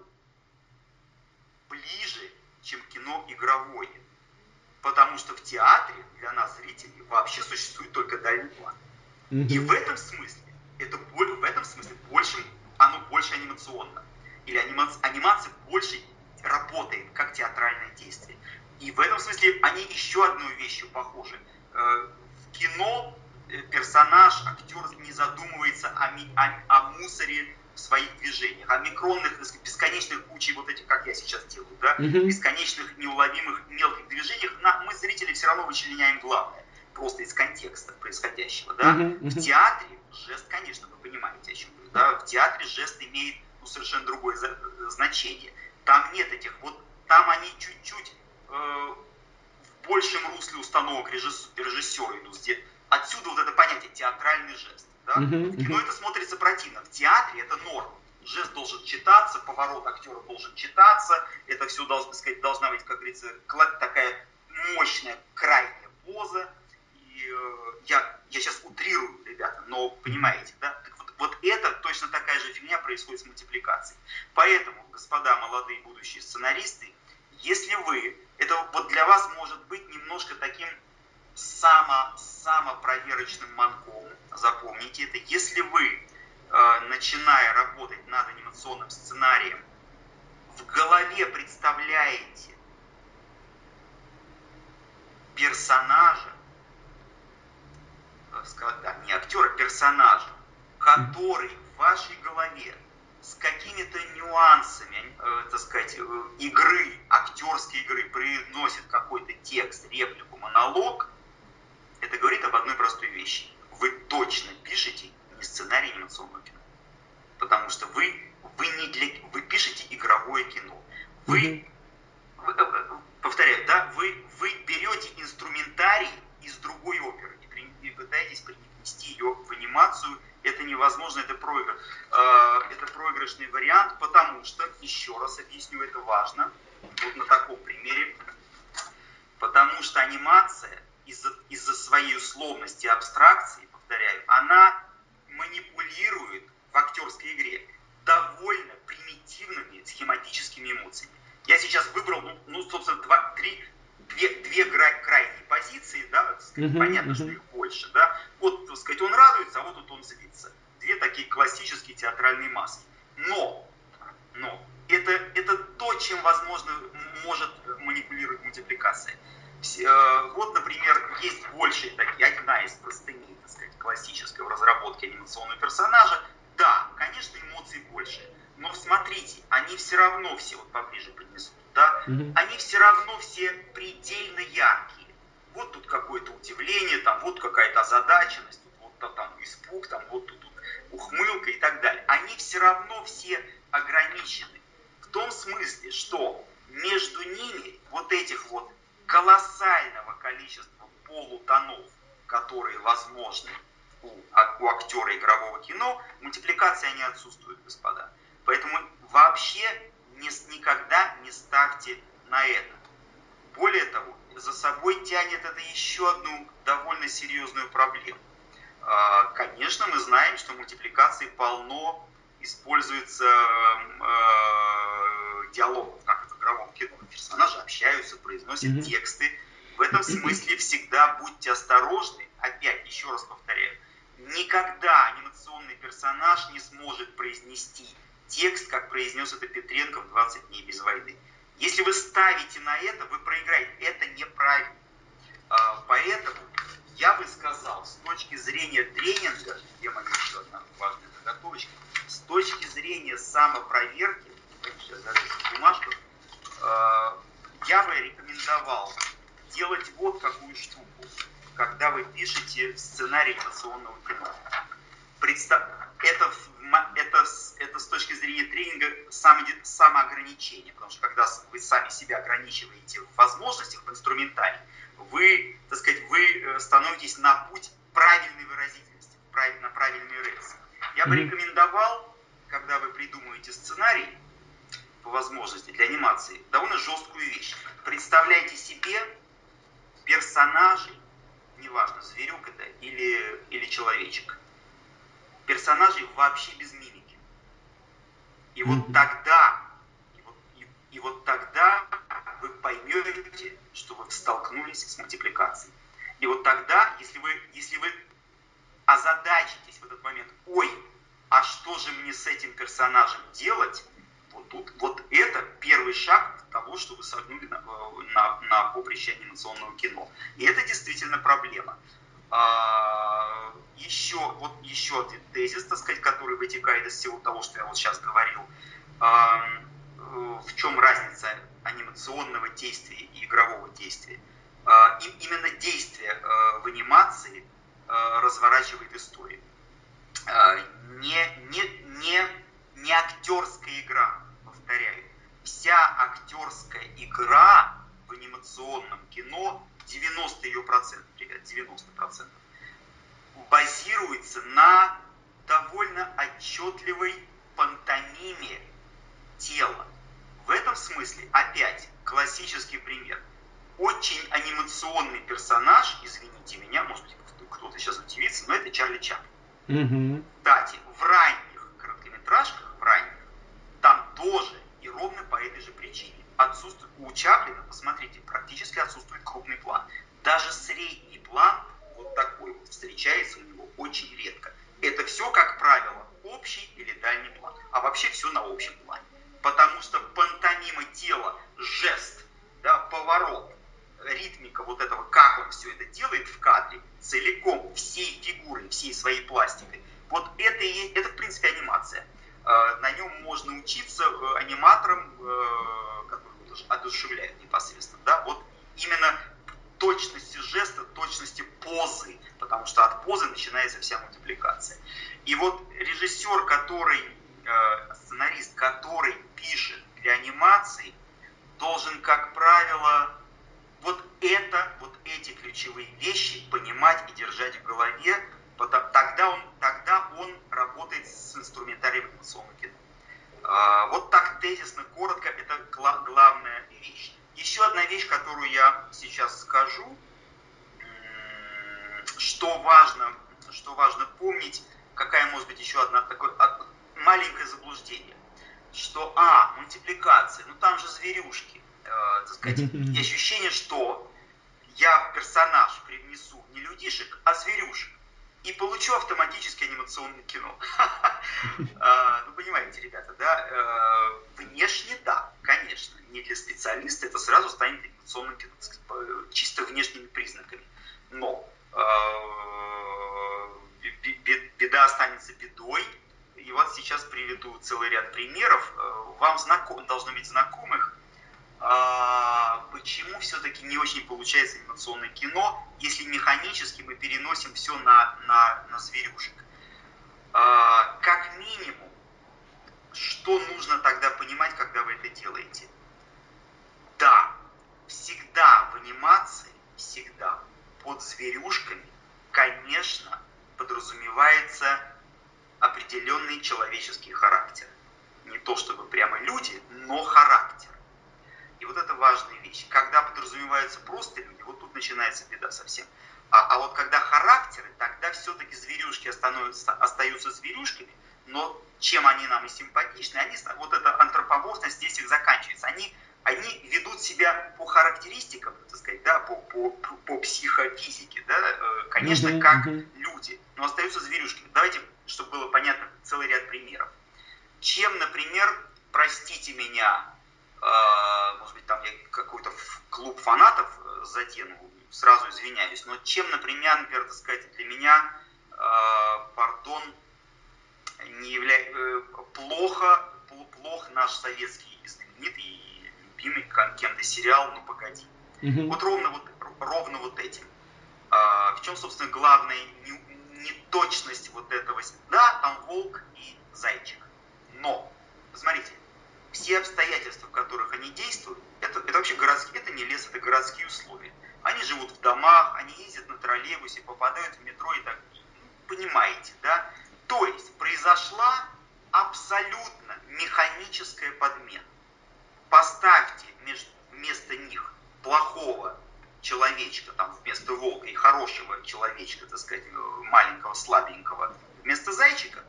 ближе, чем кино игровое. Потому что в театре для нас, зрителей, вообще существует только дальний план. Mm-hmm. И в этом смысле, это, в этом смысле больше, оно больше анимационно. Или анимация, анимация больше работает, как театральное действие. И в этом смысле они еще одной вещью похожи. Э, в кино э, персонаж, актер не задумывается о, о, о мусоре своих движениях, о микронных, бесконечных кучей вот этих, как я сейчас делаю, да, uh-huh. бесконечных неуловимых мелких движениях, на, мы, зрители, все равно вычленяем главное, просто из контекста происходящего, да. Uh-huh. В театре жест, конечно, вы понимаете, о чем я да, в театре жест имеет ну, совершенно другое значение. Там нет этих, вот там они чуть-чуть э, в большем русле установок режиссера идут. Отсюда вот это понятие театральный жест. Да? Uh-huh, В кино это смотрится противно. В театре это норма. Жест должен читаться, поворот актера должен читаться. Это все должно, сказать, должна быть, как говорится, такая мощная, крайняя поза. И э, я, я сейчас утрирую, ребята, но понимаете, да? Так вот, вот это точно такая же фигня происходит с мультипликацией. Поэтому, господа молодые будущие сценаристы, если вы, это вот для вас может быть немножко таким само, самопроверочным манком, запомните это, если вы, э, начиная работать над анимационным сценарием, в голове представляете персонажа, э, не актера, персонажа, который в вашей голове с какими-то нюансами, э, так сказать, э, игры, актерской игры, произносит какой-то текст, реплику, монолог, это говорит об одной простой вещи. Вы точно пишете не сценарий анимационного кино. Потому что вы, вы, не для, вы пишете игровое кино. Вы, вы э, повторяю, да, вы, вы берете инструментарий из другой оперы и, и пытаетесь принести ее в анимацию это невозможно, это, проигр... Э, это проигрышный вариант, потому что, еще раз объясню, это важно, вот на таком примере, потому что анимация из-за из своей условности абстракции, повторяю, она манипулирует в актерской игре довольно примитивными схематическими эмоциями. Я сейчас выбрал, ну, ну собственно, два, три, две, две крайние позиции, да, сказать, uh-huh, понятно, uh-huh. что их больше, да. Вот, так сказать, он радуется, а вот тут он злится. Две такие классические театральные маски. Но, но, это, это то, чем, возможно, может манипулировать мультипликация. Э, вот, например, есть большие такие, одна из простыней, так сказать, классической в разработке анимационного персонажа. Да, конечно, эмоций больше, но смотрите, они все равно все вот поближе поднесут да, угу. они все равно все предельно яркие. Вот тут какое-то удивление, там вот какая-то озадаченность, вот там, там испуг, там вот тут, тут ухмылка и так далее. Они все равно все ограничены. В том смысле, что между ними вот этих вот колоссального количества полутонов, которые возможны у, у актера игрового кино, мультипликации они отсутствуют, господа. Поэтому вообще не, никогда не ставьте на это. Более того, за собой тянет это еще одну довольно серьезную проблему. А, конечно, мы знаем, что мультипликации полно используется э, диалогов, как игровом кино. Персонажи общаются, произносят mm-hmm. тексты. В этом смысле всегда будьте осторожны. Опять, еще раз повторяю, никогда анимационный персонаж не сможет произнести текст, как произнес это Петренко в 20 дней без войны. Если вы ставите на это, вы проиграете. Это неправильно. А, поэтому я бы сказал, с точки зрения тренинга, где моя еще одна важная заготовочка, с точки зрения самопроверки, сейчас бумажку, а, я бы рекомендовал делать вот какую штуку, когда вы пишете сценарий анимационного кино. Представь, это, это, это с точки зрения тренинга само, самоограничение, потому что когда вы сами себя ограничиваете в возможностях, в инструментарии, вы, так сказать, вы э, становитесь на путь правильной выразительности, на правильный рельс. Я бы рекомендовал, когда вы придумываете сценарий, по возможности для анимации, довольно жесткую вещь. Представляйте себе персонажей, неважно, зверюк это или, или человечек, персонажей вообще без мимики. И вот тогда, и вот, и, и вот тогда вы поймете, что вы столкнулись с мультипликацией. И вот тогда, если вы, если вы озадачитесь в этот момент, ой, а что же мне с этим персонажем делать, вот тут, вот это первый шаг того, что вы согнули на, на, на поприще анимационного кино. И это действительно проблема. А, еще, вот еще один тезис, так сказать, который вытекает из всего того, что я вот сейчас говорил. Э, в чем разница анимационного действия и игрового действия? Э, именно действие э, в анимации э, разворачивает историю. Э, не, не, не, не актерская игра, повторяю. Вся актерская игра в анимационном кино, 90 ее процентов, ребят, 90 процентов, базируется на довольно отчетливой пантомиме тела. В этом смысле, опять, классический пример. Очень анимационный персонаж, извините меня, может быть, кто-то сейчас удивится, но это Чарли Чаплин. Угу. Кстати, в ранних короткометражках, в ранних, там тоже и ровно по этой же причине. Отсутствует, у Чаплина, посмотрите, практически отсутствует крупный план. Даже средний план вот такой вот встречается у него очень редко. Это все, как правило, общий или дальний план. А вообще все на общем плане. Потому что пантомима тела, жест, да, поворот, ритмика вот этого, как он все это делает в кадре, целиком, всей фигурой, всей своей пластикой, вот это и это, в принципе, анимация. Э, на нем можно учиться э, аниматорам, э, которые одушевляют непосредственно. Да? Вот именно точности жеста, точности позы, потому что от позы начинается вся мультипликация. И вот режиссер, который, сценарист, который пишет для анимации, должен, как правило, вот это, вот эти ключевые вещи понимать и держать в голове, тогда он работает с инструментарием кино. А, вот так тезисно, коротко, это главная вещь. Еще одна вещь, которую я сейчас скажу, что важно, что важно помнить, какая может быть еще одна такое маленькое заблуждение, что, а, мультипликация, ну там же зверюшки, э, так сказать, и ощущение, что я персонаж привнесу не людишек, а зверюшек и получу автоматически анимационное кино. А, ну, понимаете, ребята, да, э, внешне, да, конечно, не для специалиста, это сразу станет анимационным кино, чисто внешними признаками. Но э, беда останется бедой, и вот сейчас приведу целый ряд примеров. Э, вам знаком, должно быть знакомых почему все-таки не очень получается анимационное кино, если механически мы переносим все на, на, на зверюшек. А, как минимум, что нужно тогда понимать, когда вы это делаете? Да, всегда в анимации, всегда под зверюшками, конечно, подразумевается определенный человеческий характер. Не то чтобы прямо люди, но характер. И вот это важная вещь. Когда подразумеваются просто люди, вот тут начинается беда совсем. А, а вот когда характеры, тогда все-таки зверюшки остаются, остаются зверюшками, но чем они нам и симпатичны, они, вот эта антропоморфность здесь их заканчивается. Они, они ведут себя по характеристикам, так сказать, да, по, по, по психофизике, да, э, конечно, uh-huh, как uh-huh. люди, но остаются зверюшками. Давайте, чтобы было понятно, целый ряд примеров. Чем, например, простите меня, может быть, там я какой-то клуб фанатов э, задену, сразу извиняюсь, но чем, например, например так сказать, для меня, э, пардон, не явля... Э, плохо, плох наш советский знаменитый и любимый кем-то сериал «Ну погоди». Угу. Вот ровно вот, ровно вот этим. А, в чем, собственно, главная неточность вот этого? Да, там волк и зайчик. Но, посмотрите, все обстоятельства, в которых они действуют, это, это вообще городские, это не лес, это городские условия. Они живут в домах, они ездят на троллейбусе, попадают в метро и так понимаете, да? То есть произошла абсолютно механическая подмена. Поставьте вместо них плохого человечка, там вместо волка и хорошего человечка, так сказать, маленького, слабенького, вместо зайчика,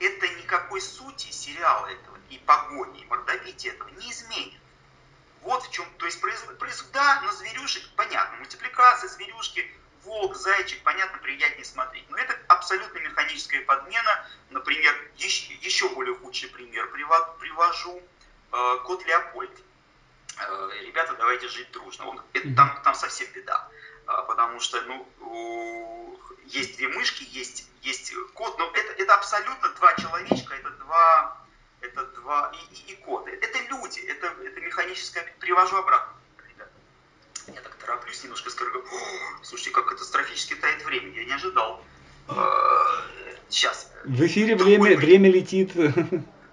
это никакой сути сериала этого и погони, и мордовития этого не изменит. Вот в чем, то есть, произ, да, на зверюшек, понятно, мультипликация, зверюшки, волк, зайчик, понятно, приятнее смотреть. Но это абсолютно механическая подмена. Например, еще, еще более худший пример привожу. Э, кот Леопольд. Э, ребята, давайте жить дружно. Он, это, там, там совсем беда. Э, потому что, ну, есть две мышки, есть, есть кот, но это, это абсолютно два человечка, это два, это два и, и, и кот. Это люди, это, это механическое, привожу обратно. Я так тороплюсь немножко, скажу, слушайте, как катастрофически тает время, я не ожидал. Сейчас. В эфире время, время летит. Да,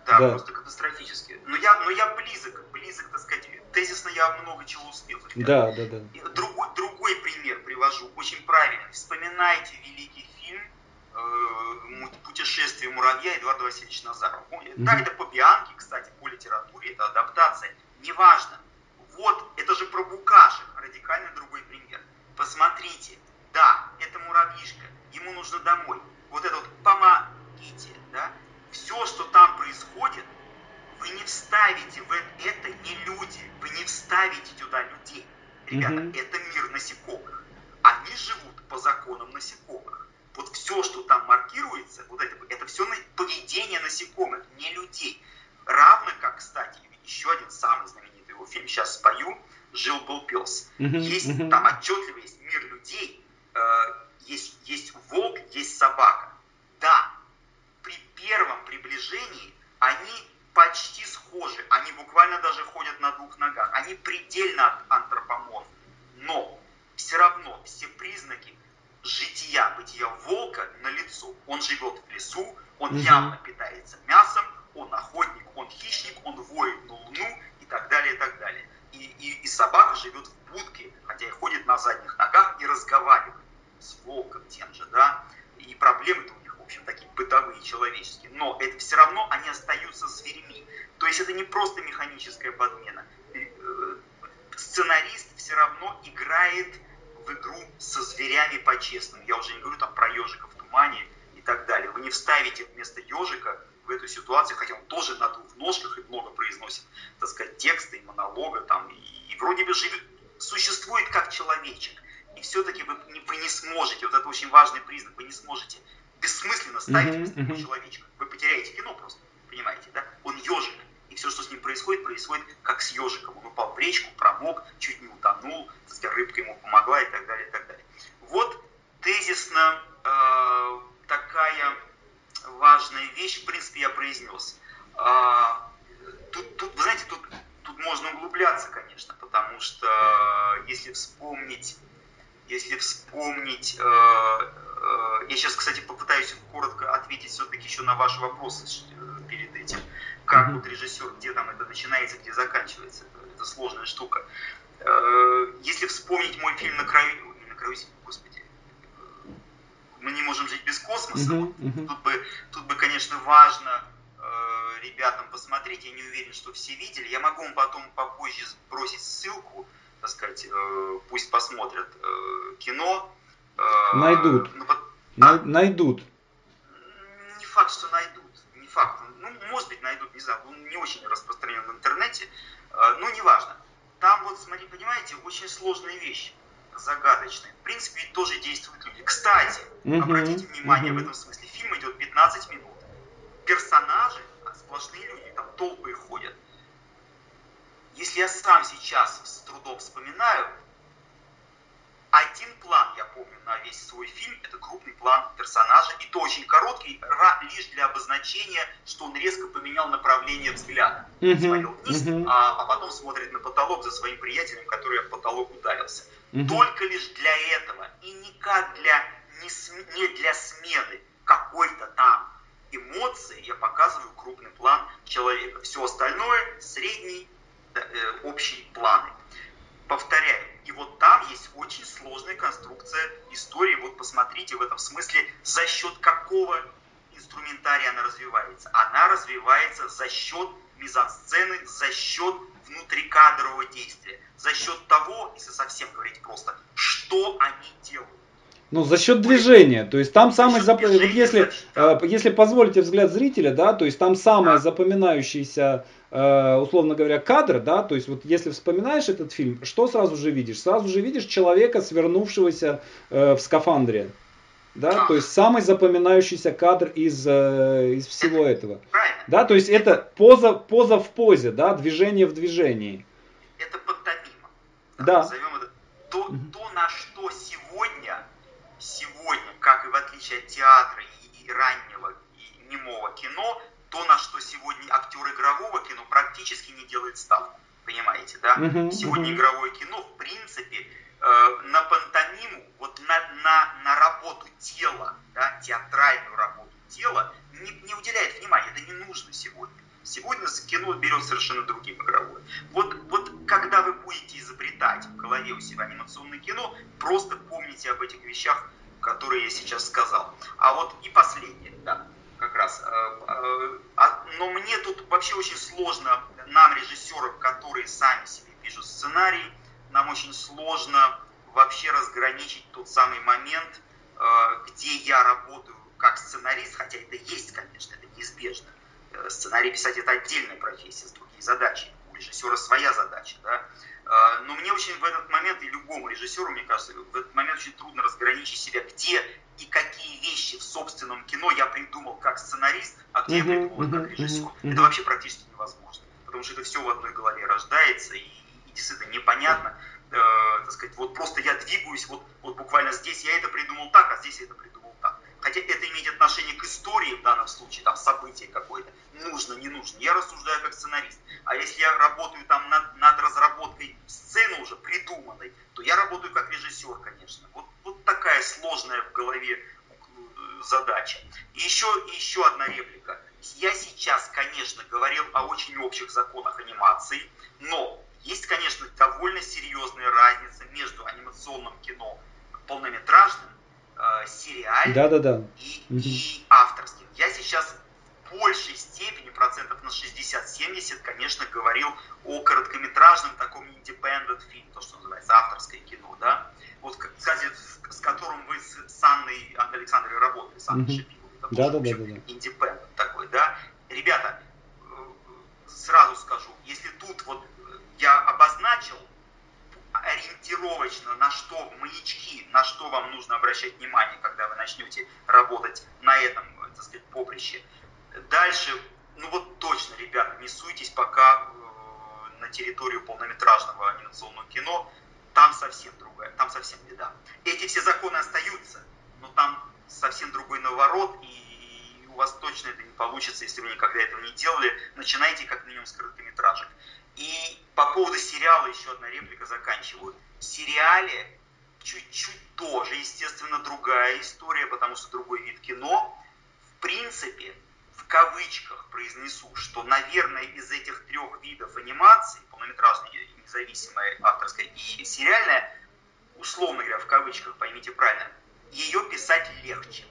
да, просто катастрофически. Но я, но я близок, близок, так сказать, тезисно я много чего успел. Да, да, да. Другой, другой пример привожу, очень правильный. Вспоминайте э, «Путешествие муравья» Эдуарда Васильевича Назарова. Mm-hmm. Да, это по Бианке, кстати, по литературе, это адаптация. Неважно. Вот, это же про Букашек, радикально другой пример. Посмотрите, да, это муравьишка, ему нужно домой. Вот это вот помогите, да, все, что там происходит, вы не вставите в это не люди, вы не вставите туда людей. Ребята, mm-hmm. это мир насекомых. Они живут по законам насекомых. Вот все, что там маркируется, вот это, это все поведение насекомых, не людей. Равно как, кстати, еще один самый знаменитый его фильм, сейчас спою, «Жил-был пес». Есть, там отчетливо есть мир людей, э, есть, есть волк, есть собака. Да, при первом приближении они почти схожи, они буквально даже ходят на двух ногах, они предельно антропоморфны, но все равно все признаки жития, бытия волка на лицо. Он живет в лесу, он угу. явно питается мясом, он охотник, он хищник, он воет на луну и так далее, и так далее. И, и, и собака живет в будке, хотя и ходит на задних ногах и разговаривает с волком тем же, да. И проблемы-то общем, такие бытовые, человеческие, но это все равно они остаются зверями. То есть это не просто механическая подмена. Э, сценарист все равно играет в зверями по-честному. Я уже не говорю там про ежика в тумане и так далее. Вы не вставите вместо ежика в эту ситуацию, хотя он тоже на двух ножках и много произносит, так сказать, тексты и монолога там, и, и вроде бы живет, существует как человечек. И все-таки вы, вы не сможете, вот это очень важный признак, вы не сможете бессмысленно ставить uh-huh. человечка. Вы потеряете кино просто, понимаете, да? Он ежик. Все, что с ним происходит, происходит как с ежиком. Он упал в речку, промок, чуть не утонул, рыбка ему помогла и так далее, и так далее. Вот тезисно э, такая важная вещь, в принципе, я произнес. Э, тут, тут, вы знаете, тут, тут можно углубляться, конечно, потому что э, если вспомнить, если вспомнить э, Э, я сейчас, кстати, попытаюсь коротко ответить все-таки еще на ваши вопросы. Как вот режиссер, где там это начинается, где заканчивается. Это, это сложная штука. Э, если вспомнить мой фильм «На краю...» Не «На краю господи. «Мы не можем жить без космоса». Mm-hmm. Mm-hmm. Тут, бы, тут бы, конечно, важно ребятам посмотреть. Я не уверен, что все видели. Я могу вам потом попозже бросить ссылку, так сказать, пусть посмотрят кино Найдут. Ну, а? Найдут. Не факт, что найдут. Не факт. Может быть, найдут, не знаю, он не очень распространен в интернете. А, но неважно. Там вот, смотри, понимаете, очень сложная вещь загадочная. В принципе, тоже действуют люди. Кстати, угу, обратите внимание угу. в этом смысле, фильм идет 15 минут. Персонажи, а сплошные люди, там толпы ходят. Если я сам сейчас с трудом вспоминаю, один план, я помню, на весь свой фильм, это крупный план персонажа, и то очень короткий, лишь для обозначения, что он резко поменял направление взгляда. Uh-huh. Смотрел вниз, uh-huh. а, а потом смотрит на потолок за своим приятелем, который в потолок ударился. Uh-huh. Только лишь для этого, и никак для, не, не для смены какой-то там эмоции я показываю крупный план человека. Все остальное средний, э, общий планы. Повторяю, и вот там есть очень сложная конструкция истории. Вот посмотрите в этом смысле, за счет какого инструментария она развивается. Она развивается за счет мизансцены, за счет внутрикадрового действия, за счет того, если совсем говорить просто, что они делают. Ну, за счет движения. То есть там самый зап... вот если, э, если позволите взгляд зрителя, да, то есть там самое да. запоминающееся условно говоря, кадр, да, то есть вот если вспоминаешь этот фильм, что сразу же видишь? Сразу же видишь человека, свернувшегося э, в скафандре. Да, то есть самый запоминающийся кадр из, э, из всего этого. Да, то есть это поза, поза в позе, да, движение в движении. Это пантомима. Да. Назовем это тон то, на что сегодня, сегодня, как и в отличие от театра и, и раннего и немого кино, то, на что сегодня актер игрового кино практически не делает ставку. Понимаете, да? Uh-huh, сегодня uh-huh. игровое кино, в принципе, э, на пантомиму, вот на, на, на работу тела, да, театральную работу тела, не, не уделяет внимания. Это не нужно сегодня. Сегодня кино берет совершенно другим игровое. Вот, вот когда вы будете изобретать в голове у себя анимационное кино, просто помните об этих вещах, которые я сейчас сказал. А вот и последнее, да, как раз. Э, э, а, но мне тут вообще очень сложно, нам, режиссерам, которые сами себе пишут сценарий, нам очень сложно вообще разграничить тот самый момент, э, где я работаю как сценарист, хотя это есть, конечно, это неизбежно, Э, сценарий писать это отдельная профессия с другими задачами. У режиссера своя задача, да. Э, но мне очень в этот момент, и любому режиссеру, мне кажется, в этот момент очень трудно разграничить себя, где и какие вещи в собственном кино я придумал как сценарист, а uh-huh, как режиссер. Это вообще практически невозможно, потому что это все в одной голове рождается, и, и действительно непонятно, э, так сказать, вот просто я двигаюсь, вот, вот буквально здесь я это придумал так, а здесь я это придумал хотя это имеет отношение к истории в данном случае, там событие какое-то, нужно, не нужно. Я рассуждаю как сценарист. А если я работаю там над, над разработкой сцены уже придуманной, то я работаю как режиссер, конечно. Вот, вот такая сложная в голове э, задача. И еще, еще одна реплика. Я сейчас, конечно, говорил о очень общих законах анимации, но есть, конечно, довольно серьезная разница между анимационным кино полнометражным э, сериальным да, да, да. И, угу. и авторским. Я сейчас в большей степени, процентов на 60-70, конечно, говорил о короткометражном таком independent фильм, то, что называется авторское кино, да. Вот, кстати, с которым вы с, с Анной Александровой работали, с Анной угу. Шипиловой. Да, да, да, да, да. Independent такой, да. Ребята, э, сразу скажу, если тут вот я обозначил ориентировочно, на что маячки, на что вам нужно обращать внимание, когда вы начнете работать на этом, так сказать, поприще. Дальше, ну вот точно, ребята, не суйтесь пока э, на территорию полнометражного анимационного кино, там совсем другая, там совсем беда. Эти все законы остаются, но там совсем другой наворот, и у вас точно это не получится, если вы никогда этого не делали. Начинайте как минимум с короткометражек. И по поводу сериала еще одна реплика заканчиваю. В сериале чуть-чуть тоже, естественно, другая история, потому что другой вид кино. В принципе, в кавычках произнесу, что, наверное, из этих трех видов анимации, полнометражная, независимая, авторская и сериальная, условно говоря, в кавычках, поймите правильно, ее писать легче.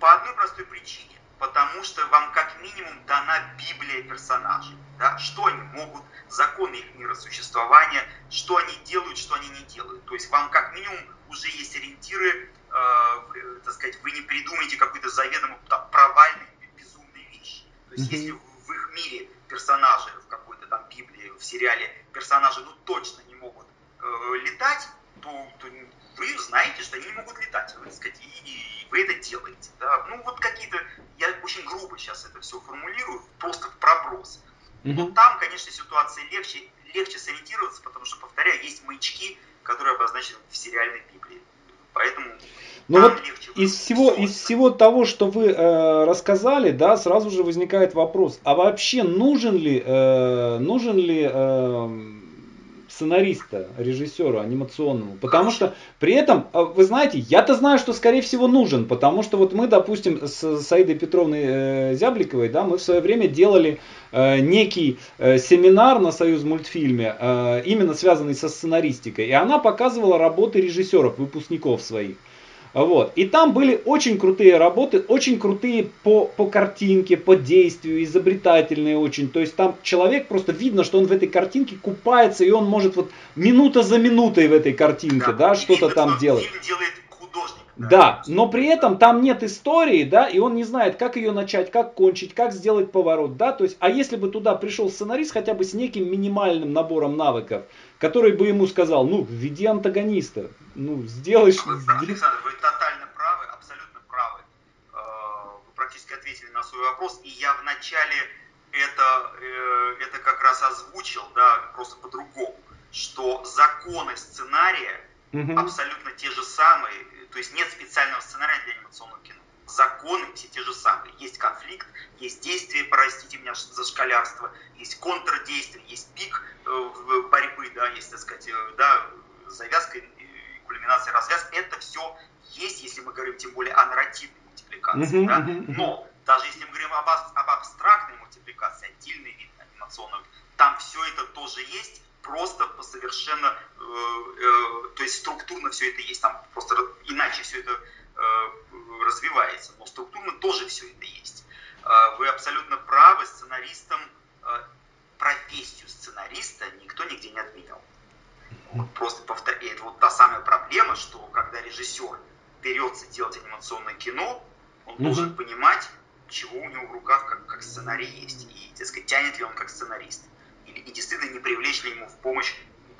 По одной простой причине потому что вам как минимум дана Библия персонажей. Да? Что они могут, законы их миросуществования, что они делают, что они не делают. То есть вам как минимум уже есть ориентиры, э, так сказать, вы не придумаете какой-то заведомо там, провальной, безумной вещи. То есть mm-hmm. если в их мире персонажи в какой-то там Библии, в сериале персонажи ну точно не могут э, летать, то, то вы знаете, что они не могут летать, так сказать, и, вы это делаете. Да? Ну вот какие-то, я очень грубо сейчас это все формулирую, просто в проброс. Но там, конечно, ситуация легче, легче сориентироваться, потому что, повторяю, есть маячки, которые обозначены в сериальной Библии. Поэтому ну вот из всего, из всего того, что вы э, рассказали, да, сразу же возникает вопрос, а вообще нужен ли, э, нужен ли э, сценариста, режиссера анимационному. Потому что при этом, а, вы знаете, я-то знаю, что скорее всего нужен, потому что вот мы, допустим, с Саидой Петровной э, Зябликовой, да, мы в свое время делали э, некий э, семинар на Союз мультфильме, именно связанный со сценаристикой, и она показывала работы режиссеров, выпускников своих. Вот. И там были очень крутые работы, очень крутые по, по картинке, по действию, изобретательные очень. То есть там человек просто видно, что он в этой картинке купается, и он может вот минута за минутой в этой картинке, да, да что-то там делать. делает художник. Да. да, но при этом там нет истории, да, и он не знает, как ее начать, как кончить, как сделать поворот, да, то есть, а если бы туда пришел сценарист хотя бы с неким минимальным набором навыков, который бы ему сказал, ну, введи антагониста, ну, сделай... Вы, Александр, вы тотально правы, абсолютно правы. Э, вы практически ответили на свой вопрос, и я вначале это, э, это как раз озвучил, да, просто по-другому, что законы сценария угу. абсолютно те же самые. То есть нет специального сценария для анимационного кино. Законы все те же самые. Есть конфликт, есть действие, простите меня за шкалярство, есть контрдействие, есть пик э, борьбы, да, есть, так сказать, э, да, завязка, кульминация, развязка. Это все есть, если мы говорим тем более о нарративной мультипликации. Uh-huh, да? uh-huh. Но даже если мы говорим об, об абстрактной мультипликации, отдельный вид анимационного, там все это тоже есть, просто по совершенно, э, э, то есть структурно все это есть, там просто иначе все это э, развивается, но структурно тоже все это есть. Э, вы абсолютно правы, сценаристам, э, профессию сценариста никто нигде не отменял. Просто повторяю, это вот та самая проблема, что когда режиссер берется делать анимационное кино, он mm-hmm. должен понимать, чего у него в руках как, как сценарий есть, и, так сказать, тянет ли он как сценарист. Или, и действительно не привлечь ли ему в помощь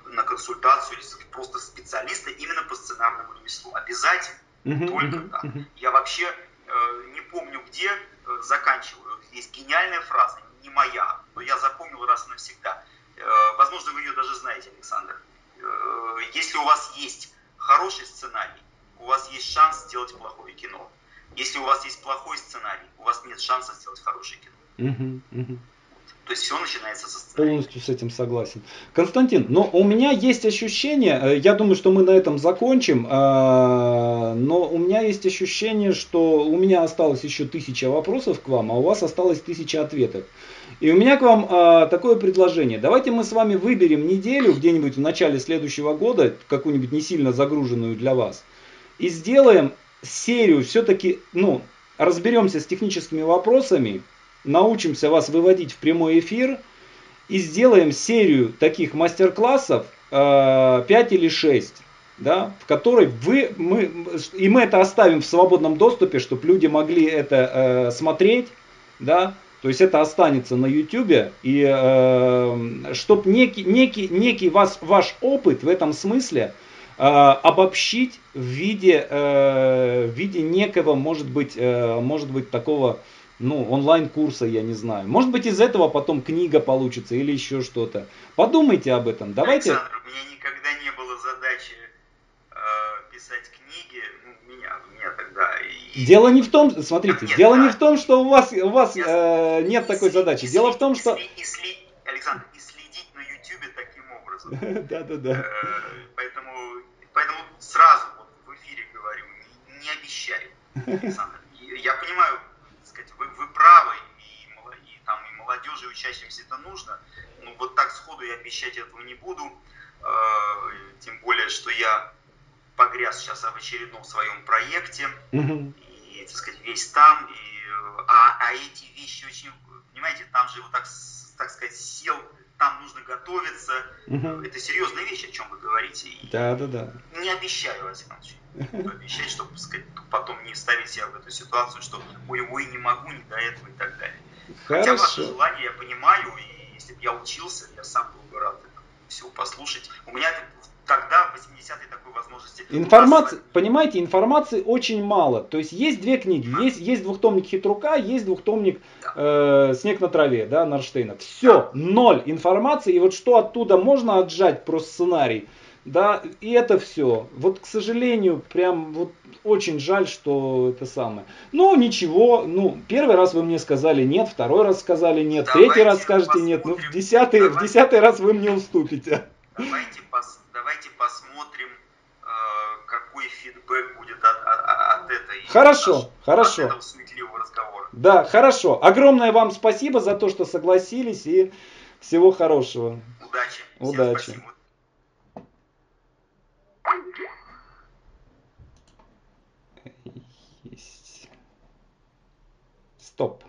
на консультацию или просто специалиста именно по сценарному ремеслу. Обязательно, только так. Mm-hmm. Я вообще э, не помню где, э, заканчиваю. Есть гениальная фраза, не моя, но я запомнил раз и навсегда. Э, возможно, вы ее даже знаете, Александр. Э, если у вас есть хороший сценарий, у вас есть шанс сделать плохое кино. Если у вас есть плохой сценарий, у вас нет шанса сделать хорошее кино. Угу, угу. То есть все начинается со сценария. Полностью с этим согласен. Константин, но у меня есть ощущение, э, я думаю, что мы на этом закончим, э, но у меня есть ощущение, что у меня осталось еще тысяча вопросов к вам, а у вас осталось тысяча ответов. И у меня к вам а, такое предложение. Давайте мы с вами выберем неделю где-нибудь в начале следующего года, какую-нибудь не сильно загруженную для вас, и сделаем серию все-таки, ну, разберемся с техническими вопросами, научимся вас выводить в прямой эфир и сделаем серию таких мастер-классов э, 5 или 6, да, в которой вы, мы, и мы это оставим в свободном доступе, чтобы люди могли это э, смотреть, да, то есть это останется на YouTube, и э, чтобы некий, некий, некий вас, ваш опыт в этом смысле э, обобщить в виде, э, в виде некого, может быть, э, может быть такого ну, онлайн-курса, я не знаю. Может быть, из этого потом книга получится или еще что-то. Подумайте об этом. Давайте. Александр, у меня никогда не было задачи э, писать книги. Ну, меня, меня тогда. И... Дело не в том, смотрите, нет, дело да. не в том, что у вас, у вас э, нет и такой задачи. Дело в том, что. И, сли... Александр, и следить на YouTube таким образом. Да, да, да. Поэтому, поэтому сразу вот в эфире говорю, не обещаю, Александр. Я понимаю, вы, вы правы, и, и, там, и молодежи, и учащимся это нужно. Но вот так сходу я обещать этого не буду. Э, тем более, что я погряз сейчас в очередном своем проекте. Mm-hmm. И, так сказать, весь там. И, а, а эти вещи очень, понимаете, там же вот так, так сказать, сел там нужно готовиться. Это серьезная вещь, о чем вы говорите. Да, да, да. Не обещаю, Василий Иванович, обещать, чтобы сказать, потом не ставить себя в эту ситуацию, что ой, ой, не могу, не до этого и так далее. Хорошо. Хотя ваше желание я понимаю, и если бы я учился, я сам был бы рад это все послушать. У меня тогда, в 80-е, такой возможности. Информации, понимаете, информации очень мало. То есть есть две книги. А. Есть, есть двухтомник Хитрука, есть двухтомник да. э, Снег на траве, да, Нарштейна. Все, да. ноль информации. И вот что оттуда можно отжать про сценарий, да, и это все. Вот, к сожалению, прям вот очень жаль, что это самое. Ну, ничего, ну, первый раз вы мне сказали нет, второй раз сказали нет, давайте третий раз скажете нет, ну, в десятый, давайте, в десятый раз вы мне уступите. Давайте пос, давайте посмотрим, э, какой фидбэк будет от, от, от этой. Хорошо, от, хорошо. От этого суетливого разговора. Да, хорошо. Огромное вам спасибо за то, что согласились и всего хорошего. Удачи. Удачи. Всем Стоп.